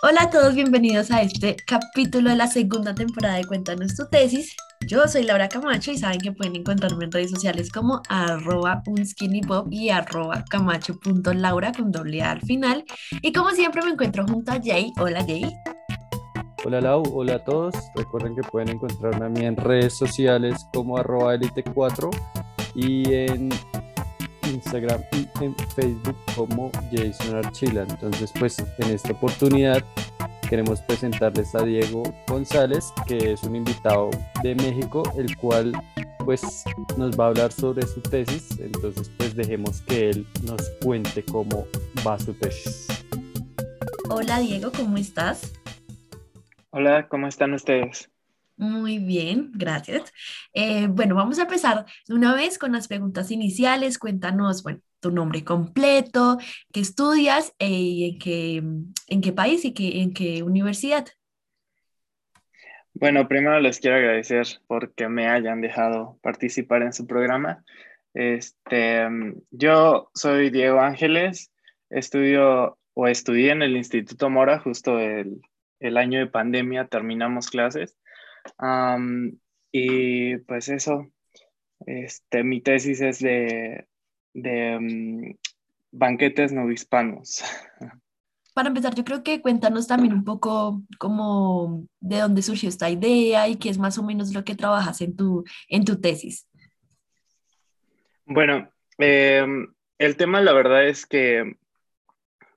Hola a todos, bienvenidos a este capítulo de la segunda temporada de Cuéntanos tu tesis. Yo soy Laura Camacho y saben que pueden encontrarme en redes sociales como arroba unskinnypop y arroba camacho.laura con doble A al final. Y como siempre me encuentro junto a Jay. Hola Jay. Hola Lau, hola a todos. Recuerden que pueden encontrarme a mí en redes sociales como arroba elite4 y en Instagram y en Facebook como Jason Archila. Entonces, pues en esta oportunidad queremos presentarles a Diego González, que es un invitado de México, el cual pues nos va a hablar sobre su tesis. Entonces, pues dejemos que él nos cuente cómo va su tesis. Hola Diego, ¿cómo estás? Hola, ¿cómo están ustedes? Muy bien, gracias. Eh, bueno, vamos a empezar una vez con las preguntas iniciales. Cuéntanos, bueno, tu nombre completo, qué estudias eh, y en qué, en qué país y qué, en qué universidad. Bueno, primero les quiero agradecer porque me hayan dejado participar en su programa. Este, yo soy Diego Ángeles, estudio o estudié en el Instituto Mora justo el, el año de pandemia, terminamos clases y pues eso, este, mi tesis es de, de mm, banquetes novohispanos. Para empezar, yo creo que cuéntanos también un poco cómo, de dónde surgió esta idea y qué es más o menos lo que trabajas en tu, en tu tesis. Bueno, em, el tema la verdad es que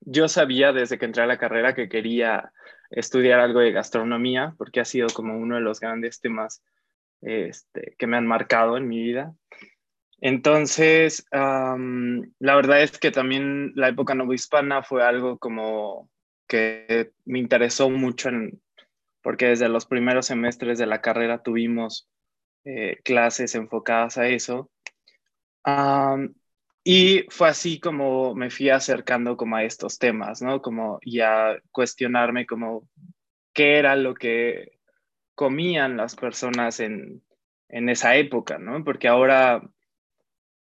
yo sabía desde que entré a la carrera que quería estudiar algo de gastronomía, porque ha sido como uno de los grandes temas este, que me han marcado en mi vida. Entonces, la verdad es que también la época novohispana fue algo como que me interesó mucho, porque desde los primeros semestres de la carrera tuvimos eh, clases enfocadas a eso. Y fue así como me fui acercando como a estos temas, ¿no? Como ya cuestionarme como qué era lo que comían las personas en, en esa época, ¿no? Porque ahora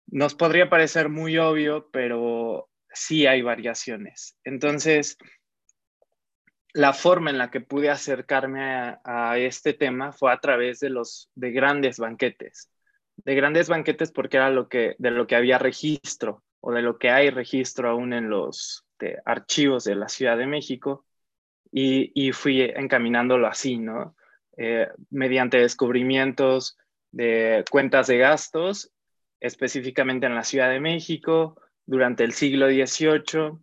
nos podría parecer muy obvio, pero sí hay variaciones. Entonces, la forma en la que pude acercarme a, a este tema fue a través de los de grandes banquetes de grandes banquetes porque era lo que, de lo que había registro o de lo que hay registro aún en los archivos de la Ciudad de México y, fui encaminándolo así, ¿no? Eh, mediante descubrimientos de cuentas de gastos, específicamente en la Ciudad de México, durante el siglo XVIII,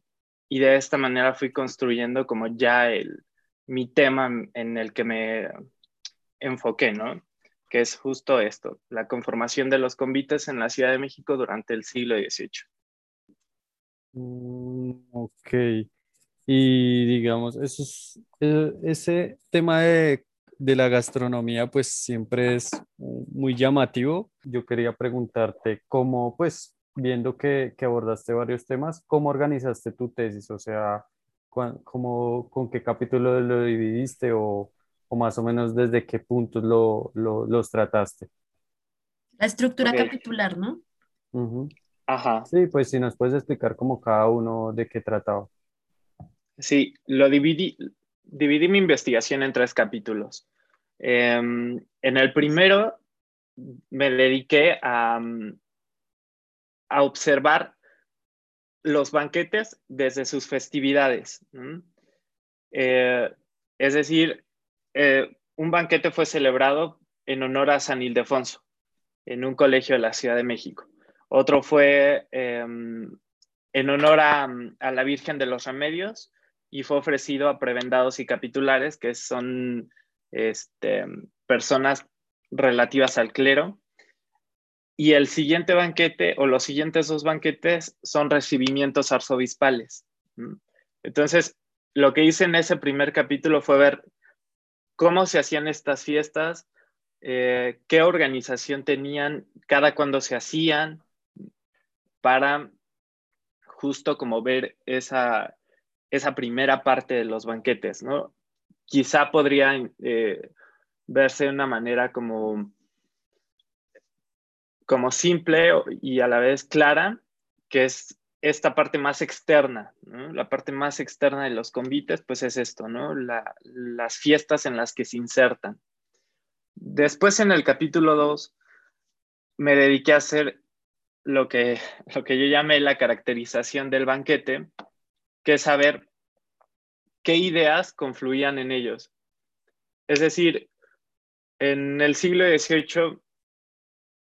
y de esta manera fui construyendo como ya el, mi tema en el que me enfoqué, ¿no? Que es justo esto, la conformación de los convites en la Ciudad de México durante el siglo XVIII. Mm, ok. Y digamos, eso e, ese tema de, la gastronomía pues siempre es muy llamativo. Yo quería preguntarte cómo, pues viendo que, abordaste varios temas, ¿cómo organizaste tu tesis? O sea, ¿cómo, ¿con qué capítulo lo dividiste o o más o menos desde qué puntos lo, los trataste? La estructura capitular, ¿no? Ajá. Sí, pues si nos puedes explicar como cada uno de qué trataba. Sí, lo dividí, dividí mi investigación en tres capítulos. Em, en el primero me dediqué a, a observar los banquetes desde sus festividades. Eh, es decir, eh, un banquete fue celebrado en honor a San Ildefonso en un colegio de la Ciudad de México. Otro fue em, en honor a, la Virgen de los Remedios y fue ofrecido a prebendados y capitulares, que son este, personas relativas al clero. Y el siguiente banquete o los siguientes dos banquetes son recibimientos arzobispales. Entonces, lo que hice en ese primer capítulo fue ver cómo se hacían estas fiestas, eh, qué organización tenían, cada cuándo se hacían, para justo como ver esa, esa primera parte de los banquetes, ¿no? Quizá podría eh, verse de una manera como, como simple y a la vez clara, que es esta parte más externa, la parte más externa de los convites, pues es esto, ¿no? las fiestas en las que se insertan. Después en el capítulo 2 me dediqué a hacer lo que, yo llamé la caracterización del banquete, que es saber qué ideas confluían en ellos. Es decir, en el siglo XVIII,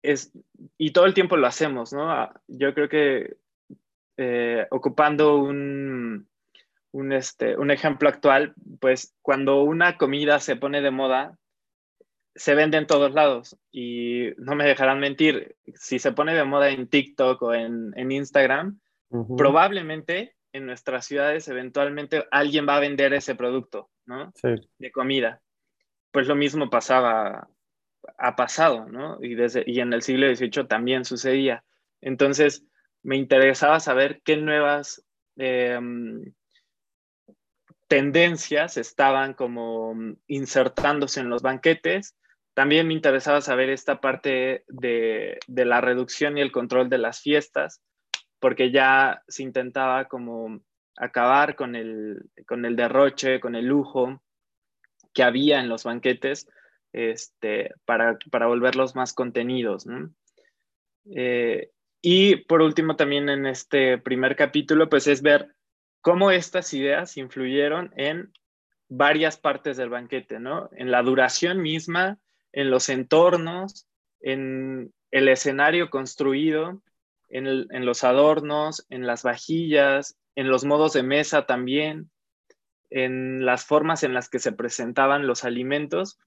es, y todo el tiempo lo hacemos, ¿no? Ah, yo creo que eh, ocupando un, un, este, un ejemplo actual, pues cuando una comida se pone de moda, se vende en todos lados y no me dejarán mentir, si se pone de moda en TikTok o en, en Instagram, probablemente en nuestras ciudades eventualmente alguien va a vender ese producto, ¿no? Sí. De comida. Pues lo mismo pasaba, ha pasado, ¿no? Y, desde, y en el siglo XVIII también sucedía. Entonces, me interesaba saber qué nuevas em, tendencias estaban como insertándose en los banquetes también me interesaba saber esta parte de, la reducción y el control de las fiestas, porque ya se intentaba como acabar con el, con el derroche, con el lujo que había en los banquetes este, para, volverlos más contenidos. Eh, y por último, también en este primer capítulo, pues es ver cómo estas ideas influyeron en varias partes del banquete, ¿no? En la duración misma, en los entornos, en el escenario construido, en, los adornos, en las vajillas, en los modos de mesa también, en las formas en las que se presentaban los alimentos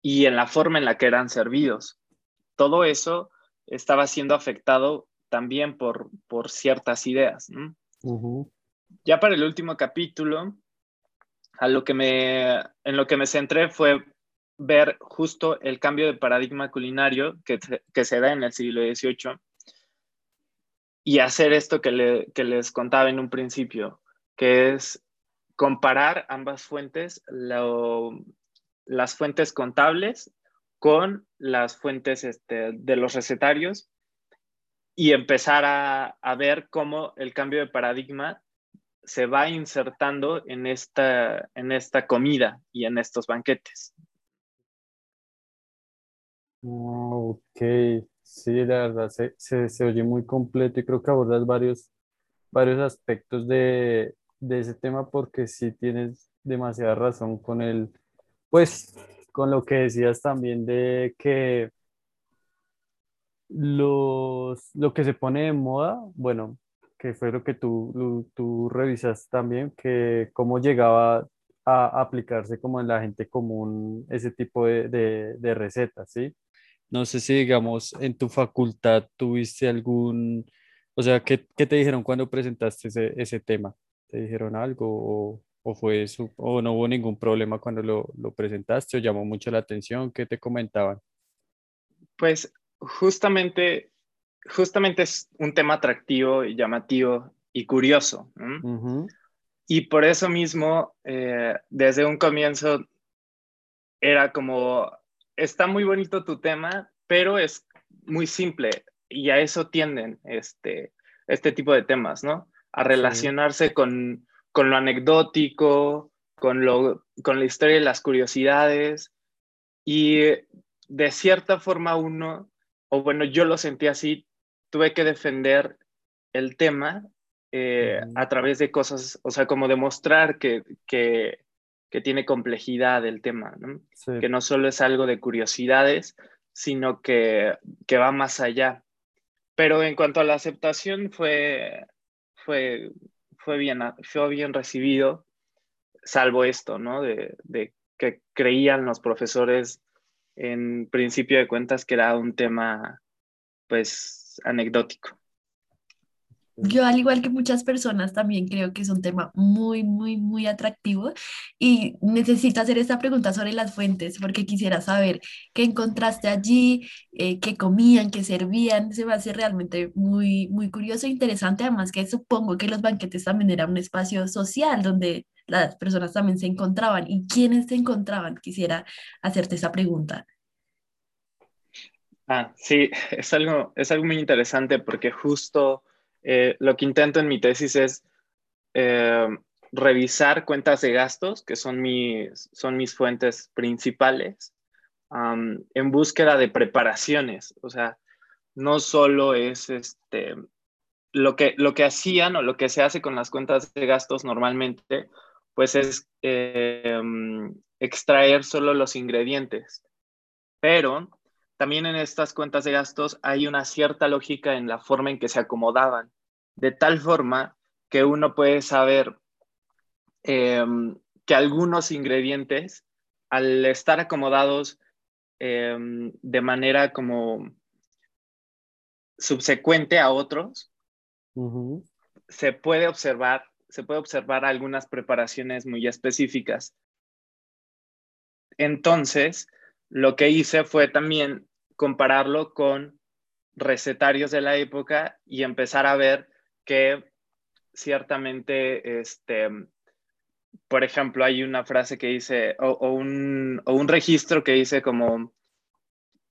y en la forma en la que eran servidos. Todo eso estaba siendo afectado también por, por ciertas ideas. Ya para el último capítulo, a lo que me, en lo que me centré fue ver justo el cambio de paradigma culinario que, que se da en el siglo XVIII y hacer esto que, les contaba en un principio, que es comparar ambas fuentes, las fuentes contables con las fuentes este, de los recetarios y empezar a, ver cómo el cambio de paradigma se va insertando en esta, en esta comida y en estos banquetes. Ah, ok, sí, la verdad se, se, oye muy completo y creo que abordas varios, varios aspectos de, de ese tema porque sí tienes demasiada razón con el, pues, con lo que decías también de que los, lo que se pone de moda, bueno, que fue lo que tú, tú revisas también, que cómo llegaba a aplicarse como en la gente común ese tipo de, de, de recetas, ¿sí? No sé si, digamos, en tu facultad tuviste algún, o sea, ¿qué, qué te dijeron cuando presentaste ese, ese tema? ¿Te dijeron algo o, o, fue eso, o no hubo ningún problema cuando lo, lo presentaste o llamó mucho la atención? ¿Qué te comentaban? Pues justamente, justamente es un tema atractivo y llamativo y curioso. Y por eso mismo, eh, desde un comienzo, era como está muy bonito tu tema, pero es muy simple y a eso tienden este, este tipo de temas, ¿no? A relacionarse con, con, lo anecdótico, con, lo, con la historia y las curiosidades. Y de cierta forma uno, o bueno, yo lo sentí así, tuve que defender el tema eh, a través de cosas, o sea, como demostrar que, que, que tiene complejidad el tema, ¿no? que no solo es algo de curiosidades, sino que, que, va más allá. Pero en cuanto a la aceptación, fue, fue, fue, bien, fue bien recibido, salvo esto, ¿no? De, de que creían los profesores en principio de cuentas que era un tema, pues, anecdótico. Yo, al igual que muchas personas, también creo que es un tema muy, muy, muy atractivo y necesito hacer esta pregunta sobre las fuentes porque quisiera saber qué encontraste allí, eh, qué comían, qué servían. Se me hace realmente muy, muy curioso e interesante. Además que supongo que los banquetes también eran un espacio social donde las personas también se encontraban. ¿Y quiénes se encontraban? Quisiera hacerte esa pregunta. Ah, sí, es algo, es algo muy interesante porque justo eh, lo que intento en mi tesis es eh, revisar cuentas de gastos, que son mis, son mis fuentes principales, en búsqueda de preparaciones. O sea, no solo es este, lo, que, lo que hacían o lo que se hace con las cuentas de gastos normalmente, pues es em, extraer solo los ingredientes. Pero también en estas cuentas de gastos hay una cierta lógica en la forma en que se acomodaban, de tal forma que uno puede saber em, que algunos ingredientes, al estar acomodados em, de manera como subsecuente a otros, se puede observar, se puede observar algunas preparaciones muy específicas. Entonces, lo que hice fue también compararlo con recetarios de la época y empezar a ver que ciertamente, este, por ejemplo, hay una frase que dice, o, un, registro que dice como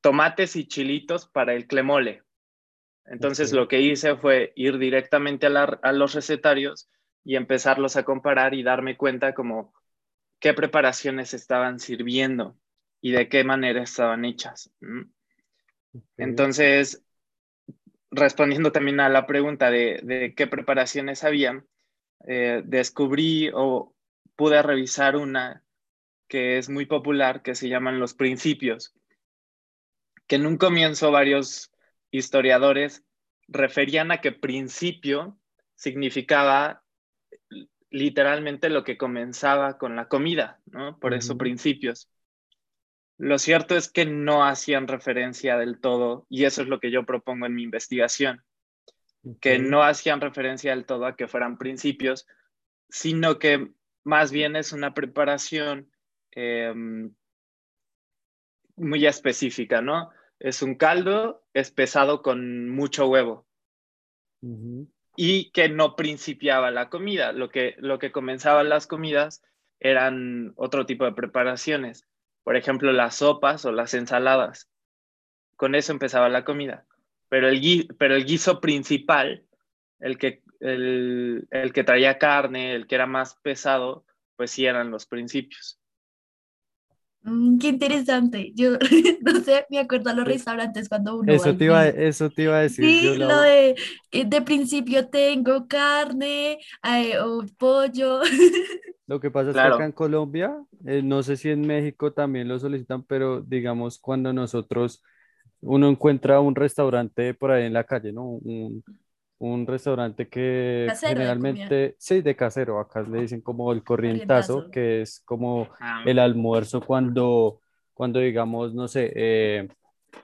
tomates y chilitos para el clemole. Entonces lo que hice fue ir directamente a, a, los recetarios y empezarlos a comparar y darme cuenta como qué preparaciones estaban sirviendo y de qué manera estaban hechas. Entonces, respondiendo también a la pregunta de, qué preparaciones había, eh, descubrí o pude revisar una que es muy popular, que se llaman los principios, que en un comienzo varios historiadores referían a que principio significaba literalmente lo que comenzaba con la comida, ¿no? Por eso principios. Lo cierto es que no hacían referencia del todo, y eso es lo que yo propongo en mi investigación, que no hacían referencia del todo a que fueran principios, sino que más bien es una preparación em, muy específica, ¿no? Es un caldo espesado con mucho huevo y que no principiaba la comida. Lo que, lo que comenzaban las comidas eran otro tipo de preparaciones por ejemplo, las sopas o las ensaladas. Con eso empezaba la comida. Pero el, pero el guiso principal, el que, el, que traía carne, el que era más pesado, pues sí eran los principios. Mm, qué interesante. Yo no sé, me acuerdo a los restaurantes cuando uno. Eso, te iba, eso te iba a decir. Sí, lo de, de principio tengo carne o pollo. Lo que pasa es que acá en Colombia, eh, no sé si en México también lo solicitan, pero digamos cuando nosotros, uno encuentra un restaurante por ahí en la calle, ¿no? Un, restaurante que generalmente, sí, de casero, acá le dicen como el corrientazo, que es como ah. el almuerzo cuando, cuando digamos, no sé, eh,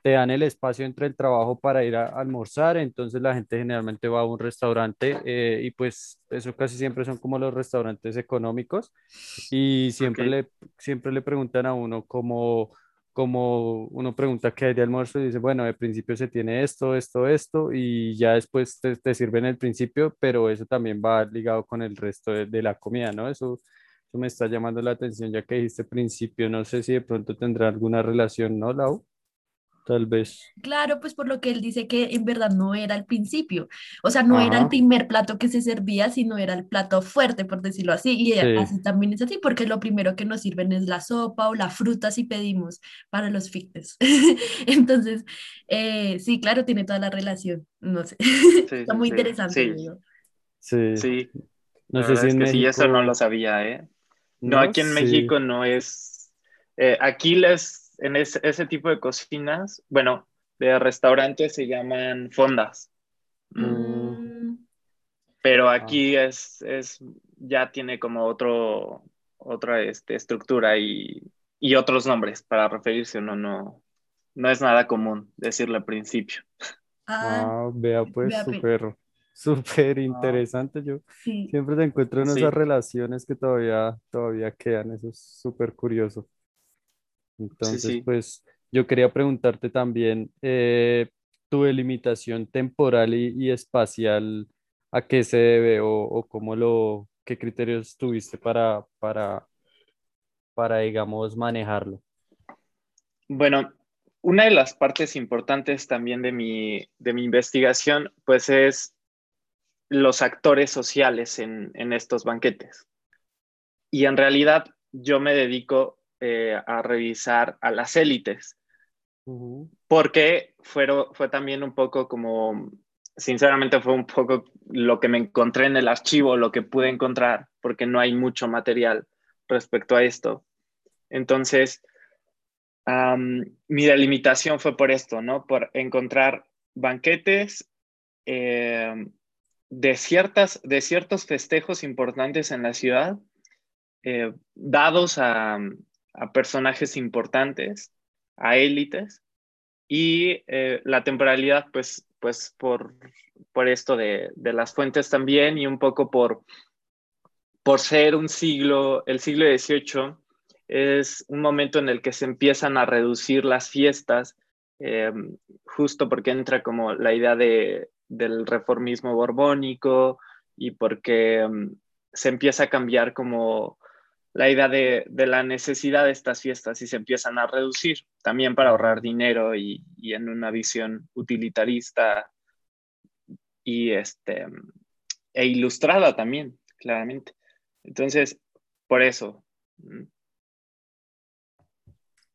te dan el espacio entre el trabajo para ir a almorzar, entonces la gente generalmente va a un restaurante eh, y pues eso casi siempre son como los restaurantes económicos y siempre, le, siempre le preguntan a uno como, como uno pregunta qué hay de almuerzo y dice, bueno, de principio se tiene esto, esto, esto y ya después te, te sirven el principio, pero eso también va ligado con el resto de, de la comida, ¿no? Eso, eso me está llamando la atención ya que dijiste principio, no sé si de pronto tendrá alguna relación, ¿no, Lau? Tal vez. Claro, pues por lo que él dice que en verdad no era el principio, o sea, no era el primer plato que se servía, sino era el plato fuerte, por decirlo así, y así también es así, porque lo primero que nos sirven es la sopa o la fruta si pedimos para los fictes. Entonces, eh, sí, claro, tiene toda la relación, no sé, está muy interesante. Sí. sí. No sé si en México... sí, eso no lo sabía, ¿eh? No, aquí en México no es... Eh, aquí les en ese, tipo de cocinas, bueno, de restaurantes se llaman fondas. Mm. Pero ah. aquí es, es, ya tiene como otro, otra este, estructura y, otros nombres para referirse, no, no, no es nada común decirle al principio. Ah, ah vea pues, súper, súper ah. interesante. Yo siempre te encuentro en esas relaciones que todavía, todavía quedan, eso es súper curioso. Entonces, pues yo quería preguntarte también eh, tu delimitación temporal y, espacial, ¿a qué se debe o, cómo lo, qué criterios tuviste para, para, para, digamos, manejarlo? Bueno, una de las partes importantes también de mi, de mi investigación, pues es los actores sociales en, estos banquetes. Y en realidad yo me dedico eh, a revisar a las élites, porque fue también un poco como, sinceramente fue un poco lo que me encontré en el archivo, lo que pude encontrar, porque no hay mucho material respecto a esto. Entonces, mi delimitación fue por esto, ¿no? Por encontrar banquetes eh, de, ciertas, de ciertos festejos importantes en la ciudad, eh, dados a, personajes importantes, a élites, y eh, la temporalidad, pues, pues por, por esto de, de, las fuentes también, y un poco por, por ser un siglo, el siglo XVIII, es un momento en el que se empiezan a reducir las fiestas, eh, justo porque entra como la idea de, del reformismo borbónico y porque mm, se empieza a cambiar como la idea de, de, la necesidad de estas fiestas y se empiezan a reducir también para ahorrar dinero y, y en una visión utilitarista y este, e ilustrada también, claramente. Entonces, por eso.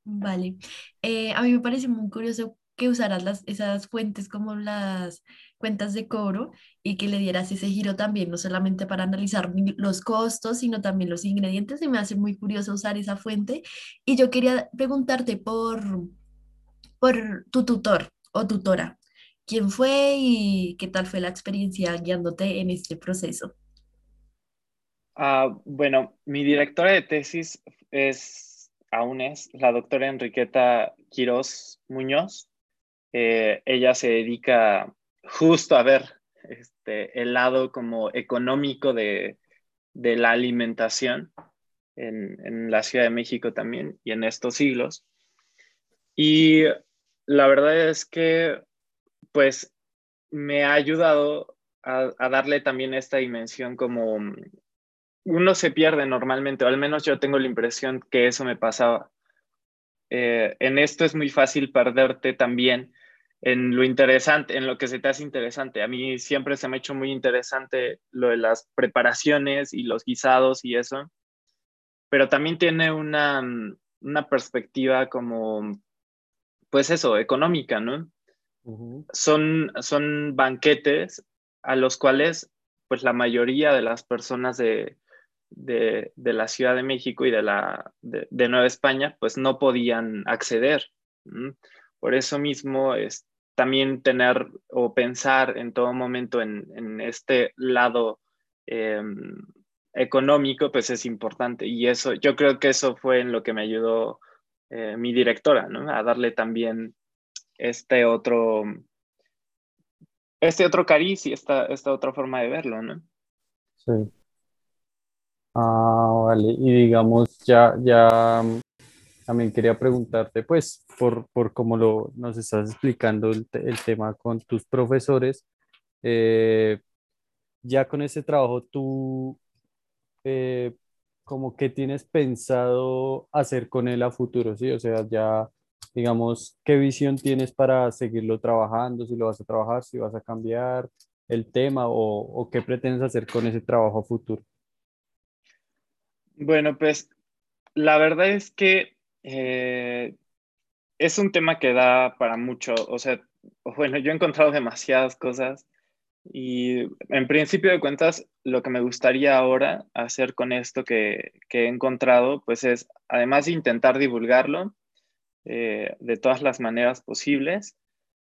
Vale. Eh, a mí me parece muy curioso que usaras las, esas fuentes como las cuentas de cobro y que le dieras ese giro también, no solamente para analizar los costos, sino también los ingredientes. Y me hace muy curioso usar esa fuente. Y yo quería preguntarte por, por tu tutor o tutora. ¿Quién fue y qué tal fue la experiencia guiándote en este proceso? Ah, bueno, mi directora de tesis es aún es la doctora Enriqueta Quirós Muñoz. Eh, ella se dedica justo a ver este, el lado como económico de, la alimentación en, en, la Ciudad de México también y en estos siglos. Y la verdad es que, pues, me ha ayudado a, a darle también esta dimensión como uno se pierde normalmente, o al menos yo tengo la impresión que eso me pasaba. Eh, en esto es muy fácil perderte también en lo interesante, en lo que se te hace interesante. A mí siempre se me ha hecho muy interesante lo de las preparaciones y los guisados y eso, pero también tiene una, una perspectiva como, pues eso, económica, ¿no? son, son banquetes a los cuales pues la mayoría de las personas de, de, la Ciudad de México y de, la, de, Nueva España, pues no podían acceder. Por eso mismo es también tener o pensar en todo momento en, este lado em, económico, pues es importante. Y eso, yo creo que eso fue en lo que me ayudó eh, mi directora, ¿no? A darle también este otro, este otro cariz y esta, esta otra forma de verlo, ¿no? Sí. Ah, vale. Y digamos, ya, ya también quería preguntarte, pues, por, por cómo lo, nos estás explicando el, el tema con tus profesores, eh, ya con ese trabajo, tú, eh, como que tienes pensado hacer con él a futuro, ¿sí? O sea, ya, digamos, ¿qué visión tienes para seguirlo trabajando? Si lo vas a trabajar, si vas a cambiar el tema o, o qué pretendes hacer con ese trabajo a futuro. Bueno, pues la verdad es que eh, es un tema que da para mucho. O sea, bueno, yo he encontrado demasiadas cosas y en principio de cuentas, lo que me gustaría ahora hacer con esto que, he encontrado, pues es, además de intentar divulgarlo eh, de todas las maneras posibles,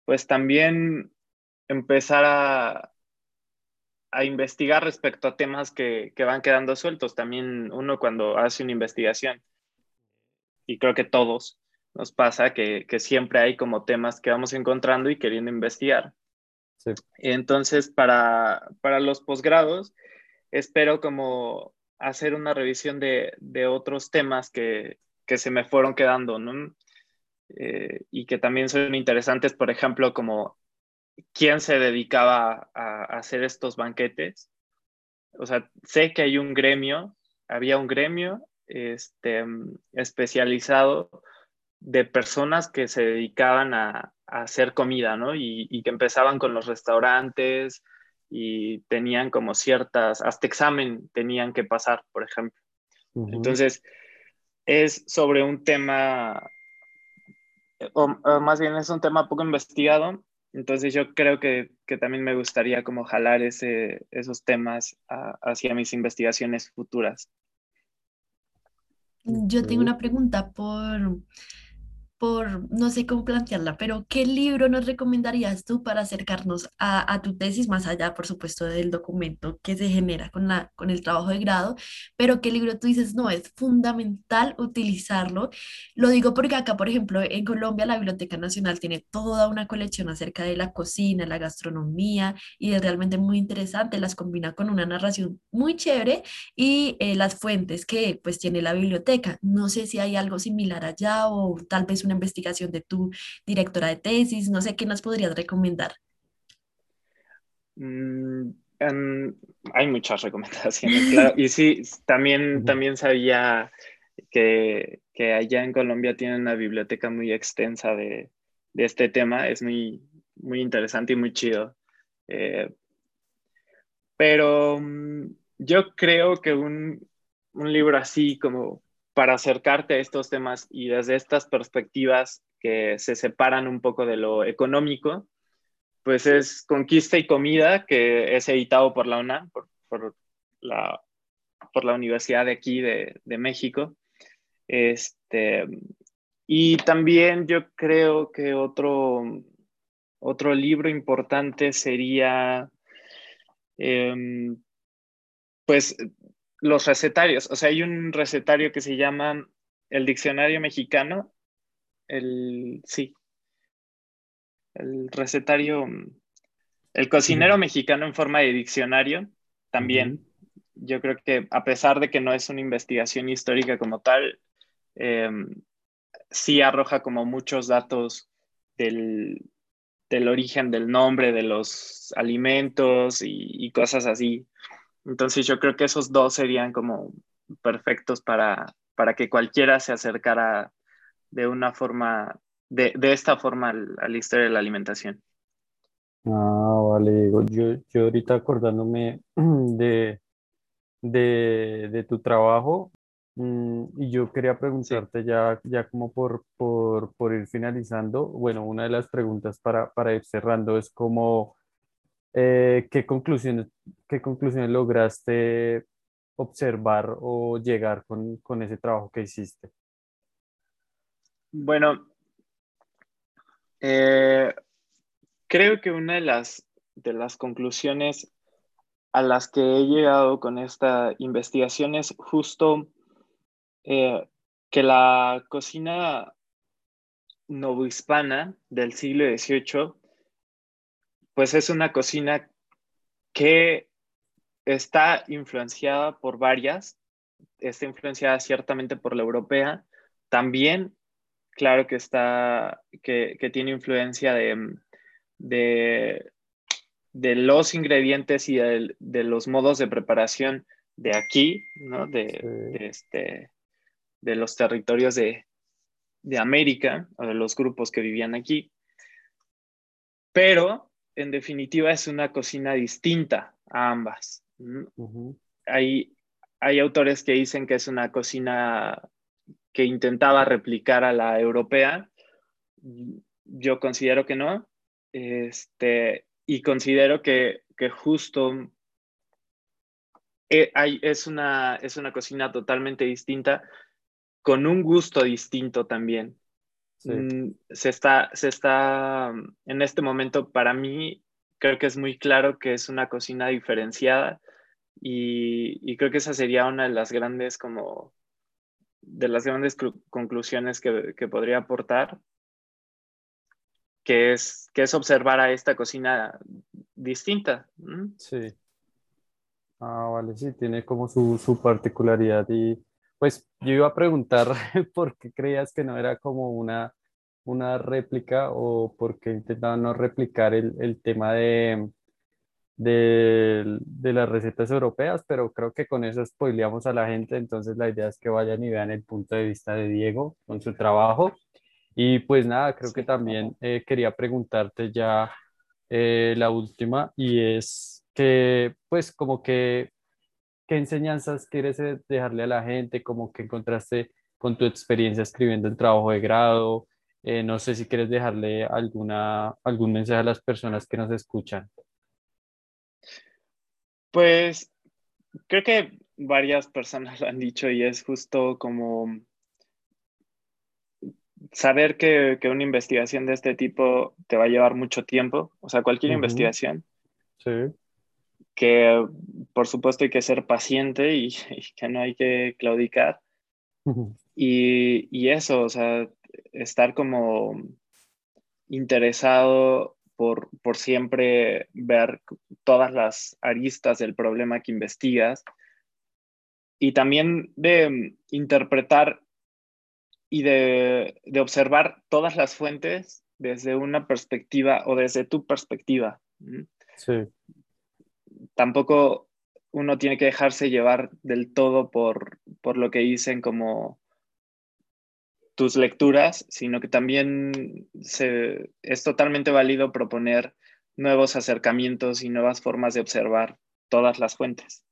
pues también empezar a, investigar respecto a temas que, van quedando sueltos. También uno cuando hace una investigación, y creo que todos nos pasa que, que siempre hay como temas que vamos encontrando y queriendo investigar. Sí. Entonces, para, para los posgrados, espero como hacer una revisión de, de otros temas que, que, se me fueron quedando, ¿no? Eh, y que también son interesantes, por ejemplo, como quién se dedicaba a, hacer estos banquetes. O sea, sé que hay un gremio, había un gremio este, especializado de personas que se dedicaban a, hacer comida, ¿no? Y, que empezaban con los restaurantes y tenían como ciertas, hasta examen tenían que pasar, por ejemplo. Entonces, es sobre un tema, o, más bien es un tema poco investigado, entonces yo creo que, que también me gustaría como jalar ese, esos temas hacia mis investigaciones futuras. Yo tengo una pregunta por no sé cómo plantearla, pero ¿qué libro nos recomendarías tú para acercarnos a, a, tu tesis, más allá, por supuesto, del documento que se genera con, la, con el trabajo de grado, pero qué libro tú dices, no, es fundamental utilizarlo? Lo digo porque acá, por ejemplo, en Colombia la Biblioteca Nacional tiene toda una colección acerca de la cocina, la gastronomía, y es realmente muy interesante, las combina con una narración muy chévere y eh, las fuentes que pues tiene la biblioteca. No sé si hay algo similar allá o tal vez una investigación de tu directora de tesis? No sé qué nos podrías recomendar. Mm, hay muchas recomendaciones, claro. Y sí, también, también sabía que, que, allá en Colombia tienen una biblioteca muy extensa de, de este tema. Es muy, muy interesante y muy chido. Eh, pero mm, yo creo que un, un libro así como para acercarte a estos temas y desde estas perspectivas que se separan un poco de lo económico, pues es Conquista y Comida, que es editado por la UNAM, por, la, por la Universidad de aquí de, de, México. Este, y también yo creo que otro, otro libro importante sería, em, pues los recetarios. O sea, hay un recetario que se llama el Diccionario Mexicano. El, sí. El recetario, el cocinero mexicano en forma de diccionario, también. Yo creo que a pesar de que no es una investigación histórica como tal, em, sí arroja como muchos datos del, del, origen del nombre de los alimentos y cosas así. Entonces yo creo que esos dos serían como perfectos para, para que cualquiera se acercara de una forma, de, de esta forma a la historia de la alimentación. Ah, vale, yo, yo ahorita acordándome de, de, de tu trabajo mm, y yo quería preguntarte ya, ya como por, por, por ir finalizando, bueno, una de las preguntas para, para ir cerrando es como eh, ¿qué conclusiones, qué conclusiones lograste observar o llegar con, con ese trabajo que hiciste? Bueno, eh, creo que una de las, de las conclusiones a las que he llegado con esta investigación es justo eh, que la cocina novohispana del siglo XVIII pues es una cocina que está influenciada por varias, está influenciada ciertamente por la europea, también, claro que está, que, tiene influencia de, de, los ingredientes y de, los modos de preparación de aquí, ¿no? De, este, de los territorios de, de América, o de los grupos que vivían aquí. Pero en definitiva es una cocina distinta a ambas. hay, hay autores que dicen que es una cocina que intentaba replicar a la europea. Yo considero que no. Este, y considero que, que justo eh, es, una, es una cocina totalmente distinta, con un gusto distinto también. Mm, se, está, se está, en este momento para mí, creo que es muy claro que es una cocina diferenciada y, creo que esa sería una de las grandes como, de las grandes conclusiones que, que, podría aportar, que es, que es observar a esta cocina distinta. Sí. Ah, vale, sí, tiene como su, su particularidad y pues yo iba a preguntar por qué creías que no era como una, una réplica o por qué intentaban no replicar el, el tema de, de, de, las recetas europeas, pero creo que con eso spoileamos a la gente, entonces la idea es que vayan y vean el punto de vista de Diego con su trabajo. Y pues nada, creo que también eh, quería preguntarte ya eh, la última y es que pues como que, ¿qué enseñanzas quieres eh, dejarle a la gente? Como que encontraste con tu experiencia escribiendo el trabajo de grado. Eh, no sé si quieres dejarle alguna, algún mensaje a las personas que nos escuchan. Pues creo que varias personas lo han dicho y es justo como saber que, una investigación de este tipo te va a llevar mucho tiempo, o sea, cualquier investigación. Sí. Que por supuesto hay que ser paciente y, que no hay que claudicar. y, y, eso, o sea, estar como interesado por, por siempre ver todas las aristas del problema que investigas y también de interpretar y de, observar todas las fuentes desde una perspectiva o desde tu perspectiva. Sí. Tampoco uno tiene que dejarse llevar del todo por, por lo que dicen como tus lecturas, sino que también se, es totalmente válido proponer nuevos acercamientos y nuevas formas de observar todas las fuentes.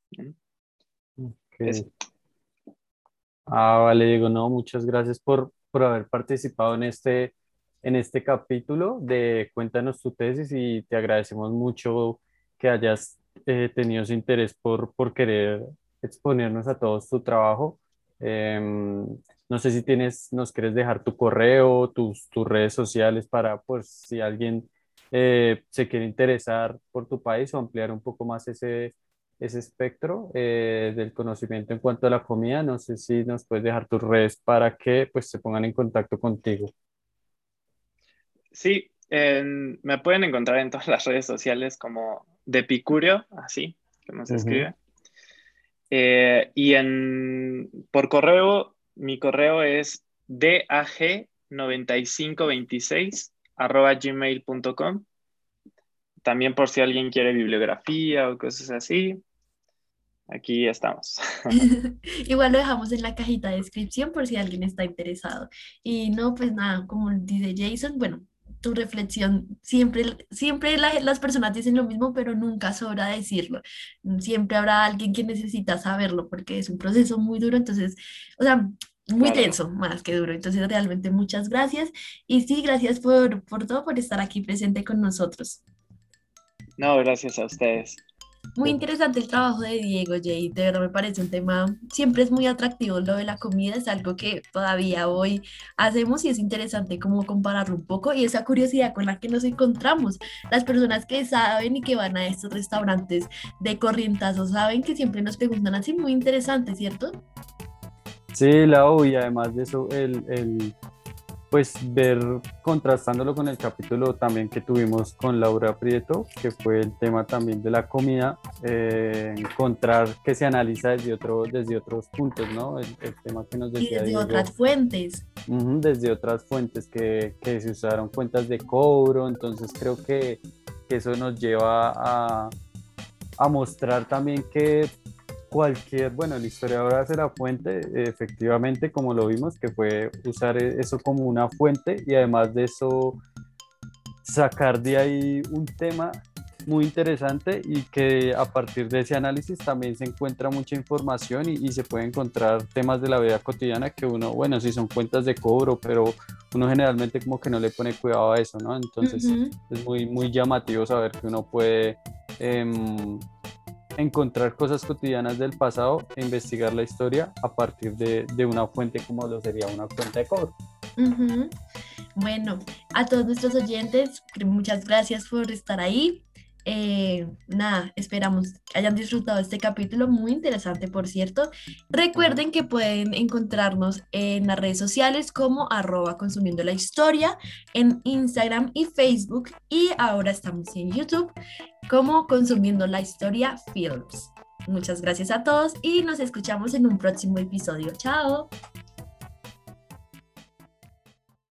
Ah, vale, Diego, no, muchas gracias por, por haber participado en este, en este capítulo de Cuéntanos tu tesis y te agradecemos mucho que hayas eh, tenido ese interés por, por querer exponernos a todos tu trabajo. Em, no sé si tienes, nos quieres dejar tu correo, tus, tus redes sociales para, pues, si alguien eh, se quiere interesar por tu país o ampliar un poco más ese, ese espectro eh, del conocimiento en cuanto a la comida. No sé si nos puedes dejar tus redes para que pues se pongan en contacto contigo. Sí, me pueden encontrar en todas las redes sociales como de Picurio, así que nos escribe. Eh, y en, por correo, mi correo es dag9526 arroba gmail.com. También por si alguien quiere bibliografía o cosas así, aquí estamos. Igual lo dejamos en la cajita de descripción por si alguien está interesado. Y no, pues nada, como dice Jason, bueno, tu reflexión, siempre, siempre las personas dicen lo mismo, pero nunca sobra decirlo. Siempre habrá alguien que necesita saberlo porque es un proceso muy duro, entonces, o sea, muy tenso, más que duro. Entonces, realmente muchas gracias. Y sí, gracias por, por todo, por estar aquí presente con nosotros. No, gracias a ustedes. Muy interesante el trabajo de Diego, Jay. De verdad me parece un tema, siempre es muy atractivo lo de la comida, es algo que todavía hoy hacemos y es interesante como compararlo un poco y esa curiosidad con la que nos encontramos. Las personas que saben y que van a estos restaurantes de corrientazos saben que siempre nos preguntan así, muy interesante, ¿cierto? Sí, Lau, y además de eso, el, el pues ver, contrastándolo con el capítulo también que tuvimos con Laura Prieto, que fue el tema también de la comida, eh, encontrar que se analiza desde, otro, desde otros puntos, ¿no? El, tema que nos decía. Y desde otras fuentes. desde otras fuentes que, que, se usaron cuentas de cobro, entonces creo que, que eso nos lleva a, a mostrar también que cualquier, bueno, el historiador hace la fuente, efectivamente, como lo vimos, que fue usar e-, eso como una fuente y además de eso sacar de ahí un tema muy interesante y que a partir de ese análisis también se encuentra mucha información y, se puede encontrar temas de la vida cotidiana que uno, bueno, sí son cuentas de cobro, pero uno generalmente como que no le pone cuidado a eso, ¿no? Entonces es muy, muy llamativo saber que uno puede... Em, encontrar cosas cotidianas del pasado e investigar la historia a partir de, de una fuente como lo sería una fuente de cobro. Bueno, a todos nuestros oyentes, muchas gracias por estar ahí. Eh, nada, esperamos que hayan disfrutado este capítulo, muy interesante por cierto. Recuerden que pueden encontrarnos en las redes sociales como arroba consumiendo la historia, en Instagram y Facebook y ahora estamos en YouTube como consumiendo la historia Films. Muchas gracias a todos y nos escuchamos en un próximo episodio. Chao.